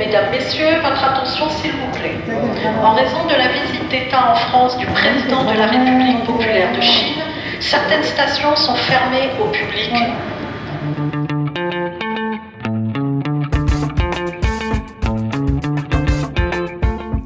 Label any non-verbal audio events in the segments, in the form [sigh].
Mesdames, Messieurs, votre attention s'il vous plaît. En raison de la visite d'État en France du président de la République populaire de Chine, certaines stations sont fermées au public.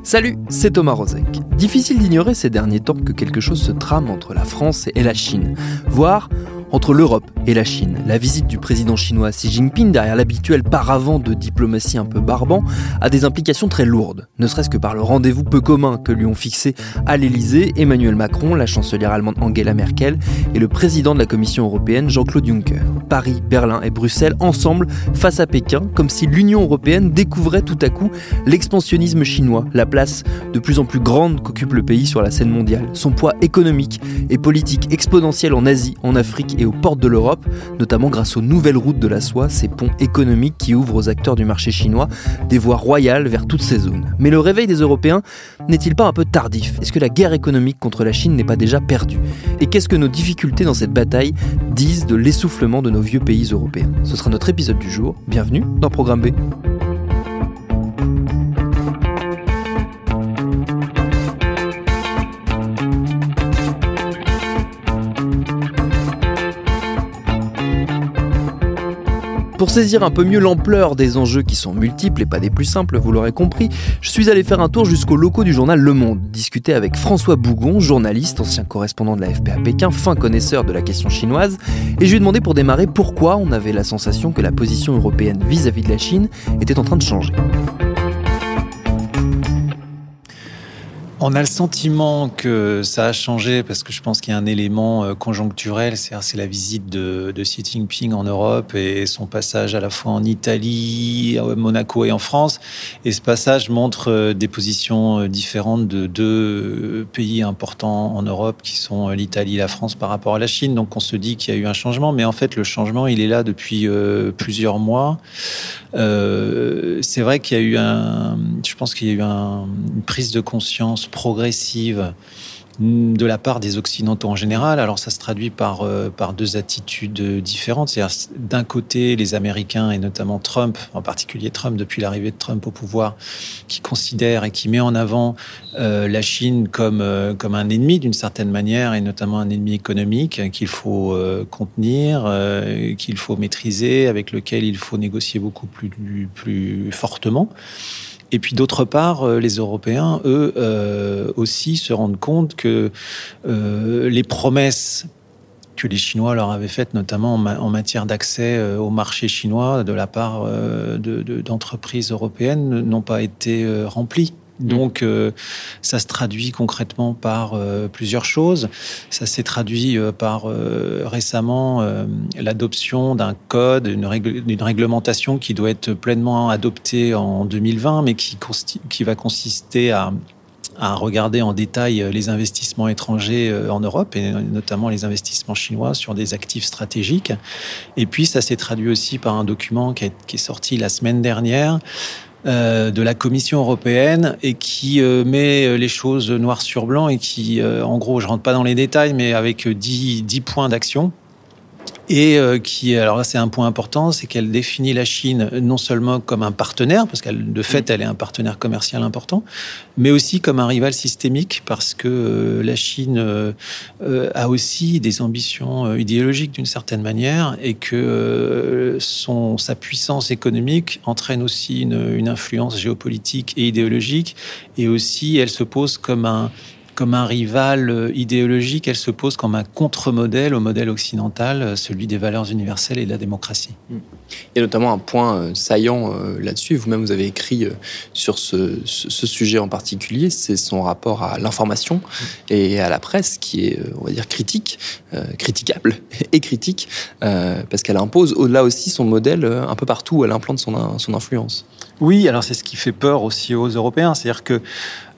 Salut, c'est Thomas Rozek. Difficile d'ignorer ces derniers temps que quelque chose se trame entre la France et la Chine, voire entre l'Europe et la Chine. La visite du président chinois Xi Jinping, derrière l'habituel paravent de diplomatie un peu barbant, a des implications très lourdes, ne serait-ce que par le rendez-vous peu commun que lui ont fixé à l'Elysée Emmanuel Macron, la chancelière allemande Angela Merkel et le président de la Commission européenne Jean-Claude Juncker. Paris, Berlin et Bruxelles ensemble face à Pékin, comme si l'Union européenne découvrait tout à coup l'expansionnisme chinois, la place de plus en plus grande qu'occupe le pays sur la scène mondiale, son poids économique et politique exponentiel en Asie, en Afrique et aux portes de l'Europe, notamment grâce aux nouvelles routes de la soie, ces ponts économiques qui ouvrent aux acteurs du marché chinois des voies royales vers toutes ces zones. Mais le réveil des Européens n'est-il pas un peu tardif? Est-ce que la guerre économique contre la Chine n'est pas déjà perdue? Et qu'est-ce que nos difficultés dans cette bataille disent de l'essoufflement de nos vieux pays européens? Ce sera notre épisode du jour. Bienvenue dans Programme B. Pour saisir un peu mieux l'ampleur des enjeux qui sont multiples et pas des plus simples, vous l'aurez compris, je suis allé faire un tour jusqu'aux locaux du journal Le Monde, discuter avec François Bougon, journaliste, ancien correspondant de la FP à Pékin, fin connaisseur de la question chinoise, et je lui ai demandé pour démarrer pourquoi on avait la sensation que la position européenne vis-à-vis de la Chine était en train de changer. On a le sentiment que ça a changé parce que je pense qu'il y a un élément euh, conjoncturel, c'est la visite de, Xi Jinping en Europe et son passage à la fois en Italie, à Monaco et en France. Et ce passage montre euh, des positions euh, différentes de deux pays importants en Europe qui sont l'Italie et la France par rapport à la Chine. Donc on se dit qu'il y a eu un changement, mais en fait le changement il est là depuis plusieurs mois. Euh, c'est vrai qu'il y a eu un, je pense qu'il y a eu un, une prise de conscience progressive de la part des Occidentaux en général. Alors ça se traduit par, euh, par deux attitudes différentes. C'est-à-dire d'un côté les Américains et notamment Trump, en particulier Trump depuis l'arrivée de Trump au pouvoir, qui considère et qui met en avant euh, la Chine comme, euh, comme un ennemi d'une certaine manière et notamment un ennemi économique qu'il faut euh, contenir, euh, qu'il faut maîtriser, avec lequel il faut négocier beaucoup plus, plus fortement. Et puis d'autre part, euh, les Européens, eux euh, aussi, se rendent compte que euh, les promesses que les Chinois leur avaient faites, notamment en, ma en matière d'accès au marché chinois de la part d'entreprises de, européennes, n'ont pas été remplies. Donc, euh, ça se traduit concrètement par euh, plusieurs choses. Ça s'est traduit euh, par récemment l'adoption d'un code, une, règle, réglementation qui doit être pleinement adoptée en 2020, mais qui, qui va consister à à regarder en détail les investissements étrangers en Europe et notamment les investissements chinois sur des actifs stratégiques. Et puis ça s'est traduit aussi par un document qui est, qui est sorti la semaine dernière euh, de la Commission européenne et qui euh, met les choses noir sur blanc et qui, euh, en gros, je rentre pas dans les détails, mais avec 10, 10 points d'action et euh, qui, alors là c'est un point important, c'est qu'elle définit la Chine non seulement comme un partenaire, parce qu'elle de fait elle est un partenaire commercial important, mais aussi comme un rival systémique, parce que euh, la Chine euh, a aussi des ambitions idéologiques d'une certaine manière, et que euh, son, sa puissance économique entraîne aussi une, une influence géopolitique et idéologique, et aussi elle se pose comme un comme un rival idéologique, elle se pose comme un contre-modèle au modèle occidental, celui des valeurs universelles et de la démocratie. Il y a notamment un point saillant là-dessus, vous-même vous avez écrit sur ce, sujet en particulier, c'est son rapport à l'information et à la presse qui est, on va dire, critique, critiquable [laughs] et critique, parce qu'elle impose là aussi son modèle un peu partout où elle implante son, son influence. Oui, alors c'est ce qui fait peur aussi aux Européens, c'est-à-dire que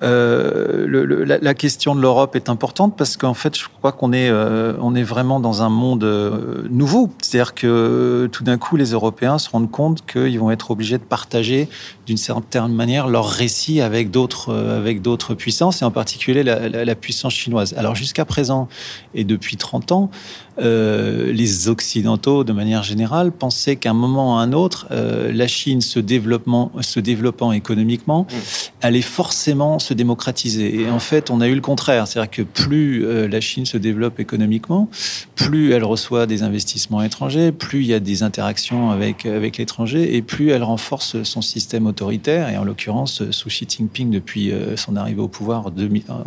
euh, la, question de l'Europe est importante parce qu'en fait, je crois qu'on est, euh, on est vraiment dans un monde euh, nouveau. C'est-à-dire que tout d'un coup, les Européens se rendent compte qu'ils vont être obligés de partager d'une certaine manière leur récit avec d'autres, avec d'autres puissances et en particulier la, la puissance chinoise. Alors jusqu'à présent et depuis 30 ans, les Occidentaux, de manière générale, pensaient qu'à un moment ou à un autre, la Chine se, développement, se développant économiquement mmh. allait forcément se démocratiser. Et en fait, on a eu le contraire. C'est-à-dire que plus euh, la Chine se développe économiquement, plus elle reçoit des investissements étrangers, plus il y a des interactions avec, avec l'étranger, et plus elle renforce son système autoritaire. Et en l'occurrence, sous Xi Jinping, depuis euh, son arrivée au pouvoir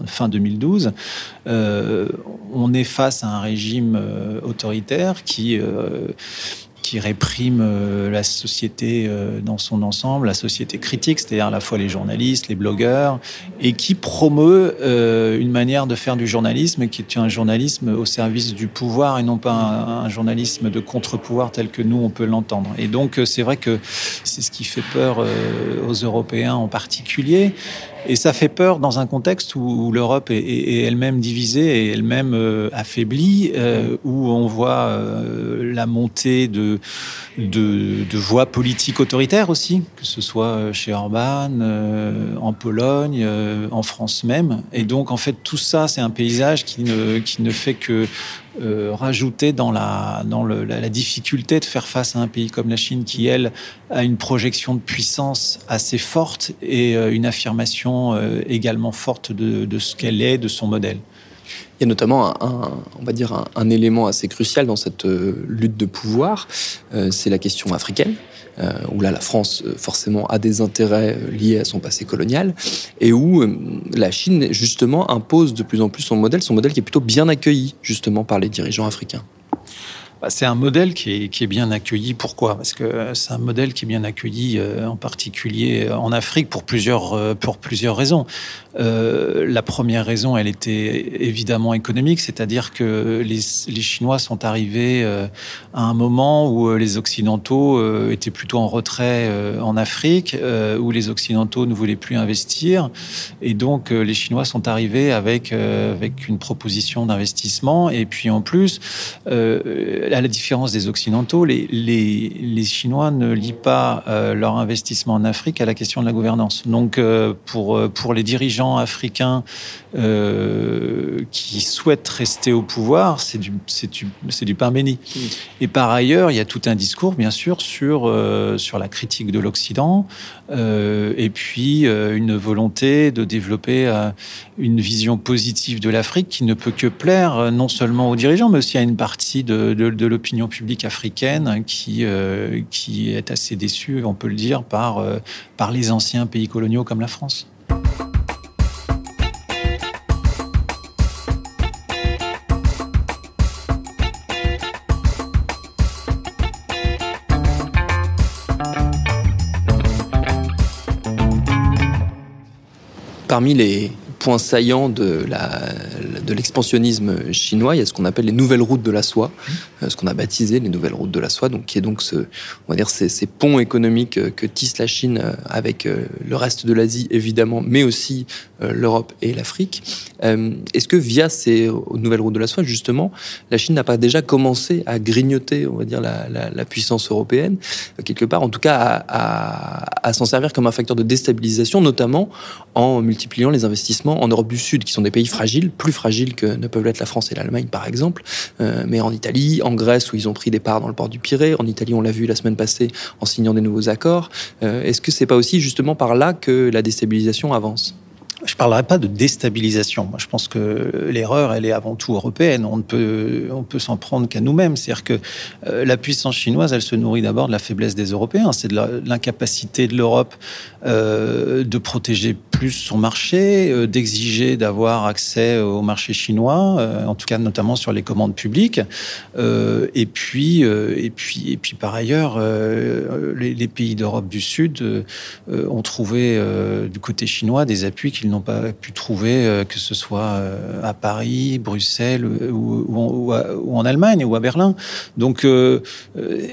fin 2012, euh, on est face à un régime autoritaire qui qui réprime euh, la société euh, dans son ensemble, la société critique, c'est-à-dire à la fois les journalistes, les blogueurs, et qui promeut euh, une manière de faire du journalisme qui est un journalisme au service du pouvoir et non pas un, journalisme de contre-pouvoir tel que nous on peut l'entendre. Et donc c'est vrai que c'est ce qui fait peur aux Européens en particulier. Et ça fait peur dans un contexte où, l'Europe est, elle-même divisée et elle-même euh, affaiblie, euh, où on voit euh, la montée de, voix politiques autoritaires aussi, que ce soit chez Orban, en Pologne, en France même. Et donc, en fait, tout ça, c'est un paysage qui ne fait que euh, rajouter dans, la, dans la, difficulté de faire face à un pays comme la Chine qui, elle, a une projection de puissance assez forte et euh, une affirmation euh, également forte de, de ce qu'elle est, de son modèle. Il y a notamment un, on va dire un, élément assez crucial dans cette lutte de pouvoir, c'est la question africaine. Euh, où là la France euh, forcément a des intérêts euh, liés à son passé colonial, et où la Chine justement impose de plus en plus son modèle, son modèle qui est plutôt bien accueilli justement par les dirigeants africains. Bah, c'est un modèle qui est, bien accueilli. Pourquoi? Parce que c'est un modèle qui est bien accueilli en particulier en Afrique pour plusieurs, plusieurs raisons. Euh, la première raison, elle était évidemment économique, c'est-à-dire que les, Chinois sont arrivés euh, à un moment où euh, les Occidentaux étaient plutôt en retrait en Afrique, où les Occidentaux ne voulaient plus investir, et donc les Chinois sont arrivés avec avec une proposition d'investissement, et puis en plus, à la différence des Occidentaux, les, les, les Chinois ne lient pas leur investissement en Afrique à la question de la gouvernance. Donc pour pour les dirigeants africains euh, qui souhaitent rester au pouvoir, c'est du, du, du pain béni. Et par ailleurs, il y a tout un discours, bien sûr, sur, euh, sur la critique de l'Occident, euh, et puis une volonté de développer une vision positive de l'Afrique qui ne peut que plaire non seulement aux dirigeants, mais aussi à une partie de, de, de l'opinion publique africaine qui, qui est assez déçue, on peut le dire, par, par les anciens pays coloniaux comme la France. Parmi les points saillants de la, de l'expansionnisme chinois, il y a ce qu'on appelle les nouvelles routes de la soie, euh, ce qu'on a baptisé les nouvelles routes de la soie, donc qui est donc ce, on va dire ces, ces ponts économiques euh, que tisse la Chine euh, avec le reste de l'Asie évidemment, mais aussi l'Europe et l'Afrique. Est-ce que via ces nouvelles routes de la soie, justement, la Chine n'a pas déjà commencé à grignoter, on va dire, la, la, puissance européenne quelque part, en tout cas à, à s'en servir comme un facteur de déstabilisation, notamment en multipliant les investissements en Europe du Sud, qui sont des pays fragiles, plus fragiles que ne peuvent l'être la France et l'Allemagne, par exemple, euh, mais en Italie, en Grèce, où ils ont pris des parts dans le port du Pirée, en Italie, on l'a vu la semaine passée en signant des nouveaux accords. Euh, est-ce que c'est pas aussi justement par là que la déstabilisation avance? Je ne parlerai pas de déstabilisation. Moi, je pense que l'erreur, elle est avant tout européenne. On ne peut, on peut s'en prendre qu'à nous-mêmes. C'est-à-dire que euh, la puissance chinoise, elle se nourrit d'abord de la faiblesse des Européens. C'est de l'incapacité de l'Europe euh, de protéger plus son marché, euh, d'exiger d'avoir accès au marché chinois, en tout cas notamment sur les commandes publiques. Et puis, et puis, et puis par ailleurs, les, les, pays d'Europe du Sud ont trouvé du côté chinois des appuis qu'ils n'ont pas pu trouver, euh, que ce soit euh, à Paris, Bruxelles ou, ou, ou, en Allemagne ou à Berlin. Donc, euh,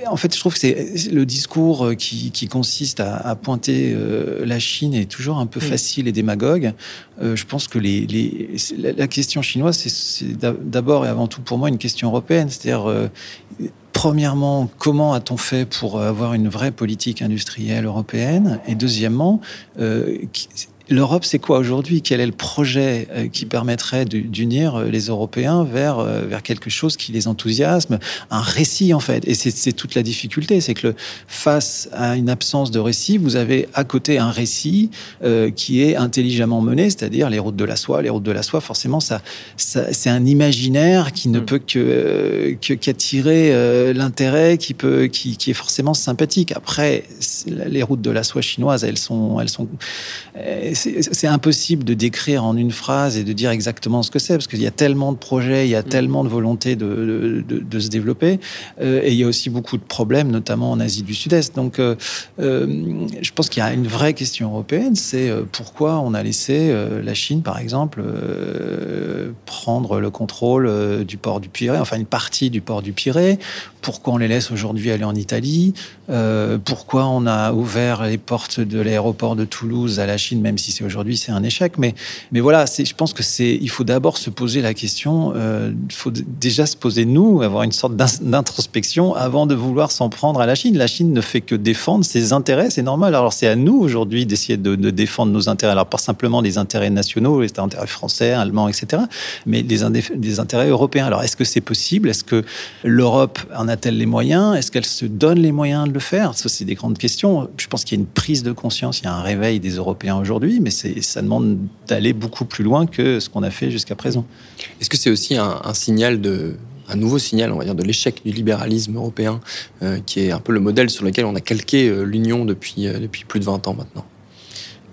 en fait, je trouve que c'est le discours qui, qui consiste à, à pointer la Chine est toujours un peu facile et démagogue. je pense que les, les, la question chinoise, c'est d'abord et avant tout pour moi une question européenne. C'est-à-dire Premièrement, comment a-t-on fait pour avoir une vraie politique industrielle européenne? Et deuxièmement, euh, L'Europe, c'est quoi aujourd'hui? Quel est le projet euh, qui permettrait d'unir euh, les Européens vers, euh, vers quelque chose qui les enthousiasme? Un récit, en fait. Et c'est toute la difficulté, c'est que le, face à une absence de récit, vous avez à côté un récit euh, qui est intelligemment mené, c'est-à-dire les routes de la soie. Les routes de la soie, forcément, ça, ça c'est un imaginaire qui ne mm. peut que qu'attirer euh, l'intérêt, qui peut, qui, qui, est forcément sympathique. Après, les routes de la soie chinoises, elles sont, elles sont c'est impossible de décrire en une phrase et de dire exactement ce que c'est, parce qu'il y a tellement de projets, il y a mm. tellement de volonté de, de, de se développer, euh, et il y a aussi beaucoup de problèmes, notamment en Asie du Sud-Est. Donc, euh, euh, je pense qu'il y a une vraie question européenne, c'est pourquoi on a laissé la Chine, par exemple, euh, le contrôle du port du Pirée, enfin une partie du port du Pirée, pourquoi on les laisse aujourd'hui aller en Italie, pourquoi on a ouvert les portes de l'aéroport de Toulouse à la Chine, même si c'est aujourd'hui, c'est un échec? Mais, mais voilà, je pense que c'est, il faut d'abord se poser la question. Euh, il faut déjà se poser nous, avoir une sorte d'introspection avant de vouloir s'en prendre à la Chine. La Chine ne fait que défendre ses intérêts, c'est normal. Alors c'est à nous aujourd'hui d'essayer de, défendre nos intérêts. Alors pas simplement les intérêts nationaux, les intérêts français, allemands, etc., les, des intérêts européens. Alors est-ce que c'est possible? Est-ce que l'Europe en a-t-elle les moyens? Est-ce qu'elle se donne les moyens de le faire? Ça, c'est des grandes questions. Je pense qu'il y a une prise de conscience, il y a un réveil des Européens aujourd'hui mais ça demande d'aller beaucoup plus loin que ce qu'on a fait jusqu'à présent. Est-ce que c'est aussi un, un, signal de un nouveau signal, on va dire, de l'échec du libéralisme européen, euh, qui est un peu le modèle sur lequel on a calqué euh, l'Union depuis, euh, depuis plus de 20 ans maintenant?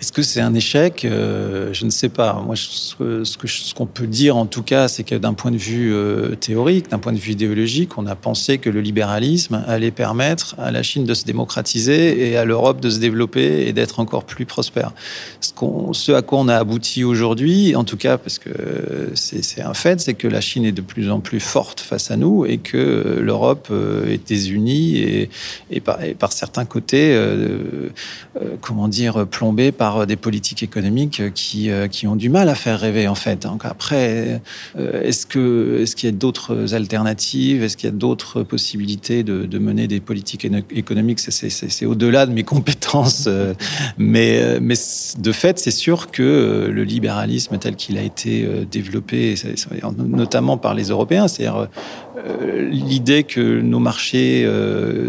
Est-ce que c'est un échec? Euh, Je ne sais pas. Moi, ce qu'on peut dire, en tout cas, c'est que d'un point de vue euh, théorique, d'un point de vue idéologique, on a pensé que le libéralisme allait permettre à la Chine de se démocratiser et à l'Europe de se développer et d'être encore plus prospère. Ce, à quoi on a abouti aujourd'hui, en tout cas, parce que c'est un fait, c'est que la Chine est de plus en plus forte face à nous et que l'Europe euh, est désunie et, par, certains côtés, euh, comment dire, plombée par euh, des politiques économiques qui, euh, qui ont du mal à faire rêver en fait. Donc après, euh, est-ce que est-ce qu'il y a d'autres alternatives? Est-ce qu'il y a d'autres possibilités de, de, mener des politiques économiques? C'est au-delà de mes compétences, mais mais de fait, c'est sûr que le libéralisme tel qu'il a été développé, notamment par les Européens, c'est-à-dire l'idée que nos marchés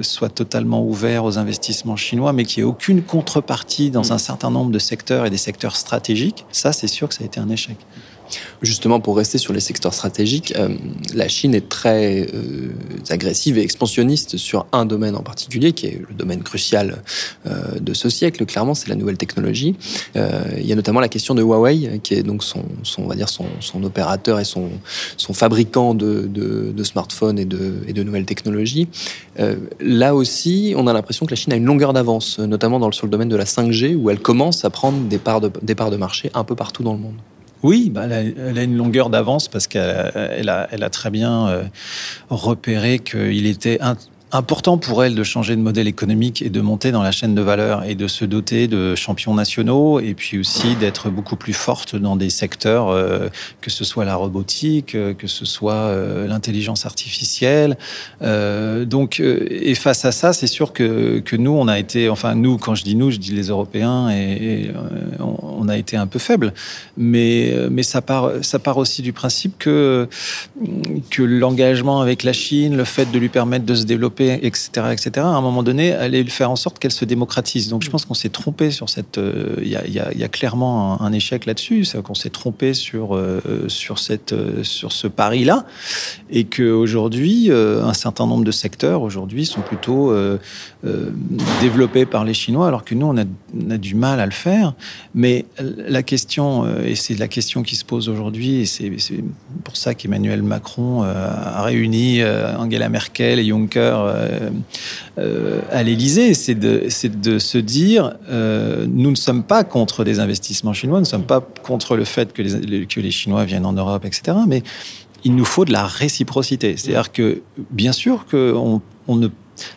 soient totalement ouverts aux investissements chinois, mais qu'il n'y ait aucune contrepartie dans un certain nombre de secteurs et des secteurs stratégiques, ça c'est sûr que ça a été un échec. Justement, pour rester sur les secteurs stratégiques, euh, la Chine est très euh, agressive et expansionniste sur un domaine en particulier, qui est le domaine crucial euh, de ce siècle. Clairement, c'est la nouvelle technologie. Il y a notamment la question de Huawei, qui est donc son, on va dire son, son, opérateur et son, son fabricant de, de, smartphones et de, nouvelles technologies. Là aussi, on a l'impression que la Chine a une longueur d'avance, notamment dans sur le domaine de la 5G, où elle commence à prendre des parts de, des parts de marché un peu partout dans le monde. Oui, bah, elle, a, une longueur d'avance parce qu'elle elle a, très bien euh, repéré qu'il était important pour elle de changer de modèle économique et de monter dans la chaîne de valeur et de se doter de champions nationaux et puis aussi d'être beaucoup plus forte dans des secteurs, euh, que ce soit la robotique, euh, que ce soit l'intelligence artificielle. Donc, et face à ça, c'est sûr que, que nous, on a été, enfin nous, quand je dis nous, je dis les Européens, et, et on, on, a été un peu faible. Mais, mais ça part, ça part aussi du principe que, que l'engagement avec la Chine, le fait de lui permettre de se développer etc., etc., à un moment donné, aller faire en sorte qu'elle se démocratise. Donc je pense qu'on s'est trompé sur cette. Euh, il y, a, clairement un, échec là-dessus, c'est qu'on s'est trompé sur, euh, sur, cette, euh, sur ce pari-là, et qu'aujourd'hui, un certain nombre de secteurs aujourd'hui sont plutôt développés par les Chinois, alors que nous, on a, du mal à le faire. Mais la question, et c'est la question qui se pose aujourd'hui, et c'est pour ça qu'Emmanuel Macron a réuni Angela Merkel et Juncker euh, euh, à l'Élysée, c'est de, se dire euh, nous ne sommes pas contre des investissements chinois, nous ne sommes pas contre le fait que les, que les Chinois viennent en Europe, etc. Mais il nous faut de la réciprocité. C'est-à-dire que, bien sûr, qu'on on ne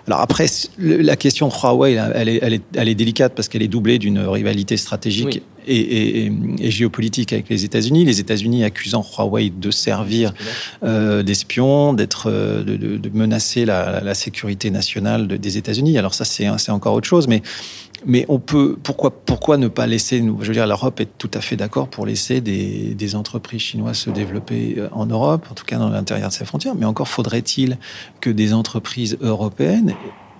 alors après, la question Huawei, elle est, elle est, elle est délicate parce qu'elle est doublée d'une rivalité stratégique et, et, et, géopolitique avec les États-Unis. Les États-Unis accusant Huawei de servir euh, d'espion, d'être, euh, de, de, de, menacer la, la sécurité nationale des États-Unis. Alors ça, c'est encore autre chose, mais mais on peut pourquoi pourquoi ne pas laisser je veux dire l'Europe est tout à fait d'accord pour laisser des, des, entreprises chinoises se développer euh, en Europe en tout cas dans l'intérieur de ses frontières. Mais encore faudrait-il que des entreprises européennes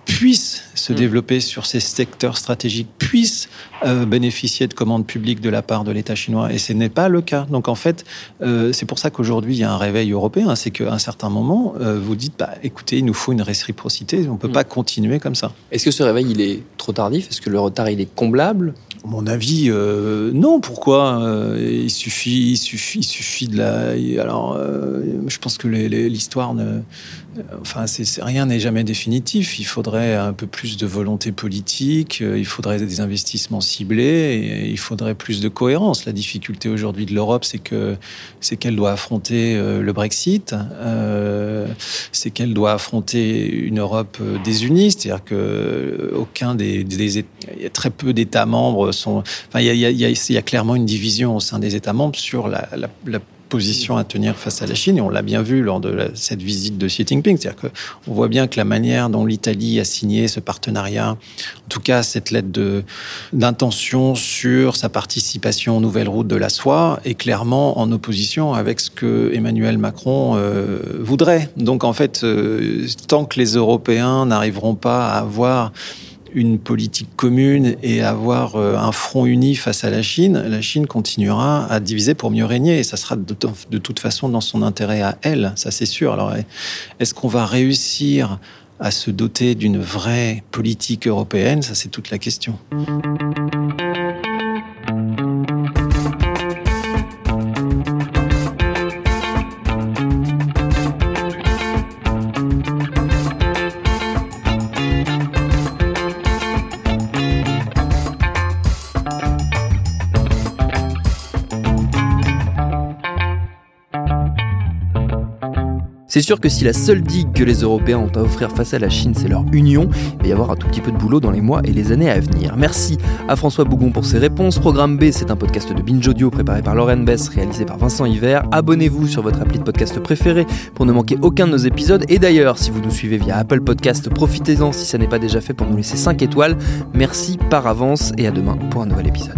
puissent se mm. développer sur ces secteurs stratégiques, puissent euh, bénéficier de commandes publiques de la part de l'État chinois. Et ce n'est pas le cas. Donc en fait, euh, c'est pour ça qu'aujourd'hui, il y a un réveil européen. C'est qu'à un certain moment, euh, vous dites, bah, écoutez, il nous faut une réciprocité. On ne peut mm. pas continuer comme ça. Est-ce que ce réveil, il est trop tardif? Est-ce que le retard, il est comblable? Mon avis, euh, non. Pourquoi euh, Il suffit, il suffit, il suffit de la. Alors, euh, je pense que l'histoire ne. Enfin, rien n'est jamais définitif. Il faudrait un peu plus de volonté politique. Il faudrait des investissements ciblés. Il faudrait plus de cohérence. La difficulté aujourd'hui de l'Europe, c'est que c'est qu'elle doit affronter le Brexit. c'est qu'elle doit affronter une Europe désunie. C'est-à-dire que aucun des, des, très peu d'États membres il y a, clairement une division au sein des États membres sur la, position à tenir face à la Chine, et on l'a bien vu lors de cette visite de Xi Jinping. C'est-à-dire qu'on voit bien que la manière dont l'Italie a signé ce partenariat, en tout cas cette lettre d'intention sur sa participation aux nouvelles routes de la soie, est clairement en opposition avec ce que Emmanuel Macron euh, voudrait. Donc en fait, euh, tant que les Européens n'arriveront pas à avoir une politique commune et avoir euh, un front uni face à la Chine, la Chine continuera à diviser pour mieux régner et ça sera de, de toute façon dans son intérêt à elle, ça c'est sûr. Alors est-ce qu'on va réussir à se doter d'une vraie politique européenne? Ça c'est toute la question. C'est sûr que si la seule digue que les Européens ont à offrir face à la Chine, c'est leur union, il va y avoir un tout petit peu de boulot dans les mois et les années à venir. Merci à François Bougon pour ses réponses. Programme B, c'est un podcast de Binge Audio préparé par Lauren Bess, réalisé par Vincent Hiver. Abonnez-vous sur votre appli de podcast préféré pour ne manquer aucun de nos épisodes. Et d'ailleurs, si vous nous suivez via Apple Podcast, profitez-en si ça n'est pas déjà fait pour nous laisser 5 étoiles. Merci par avance et à demain pour un nouvel épisode.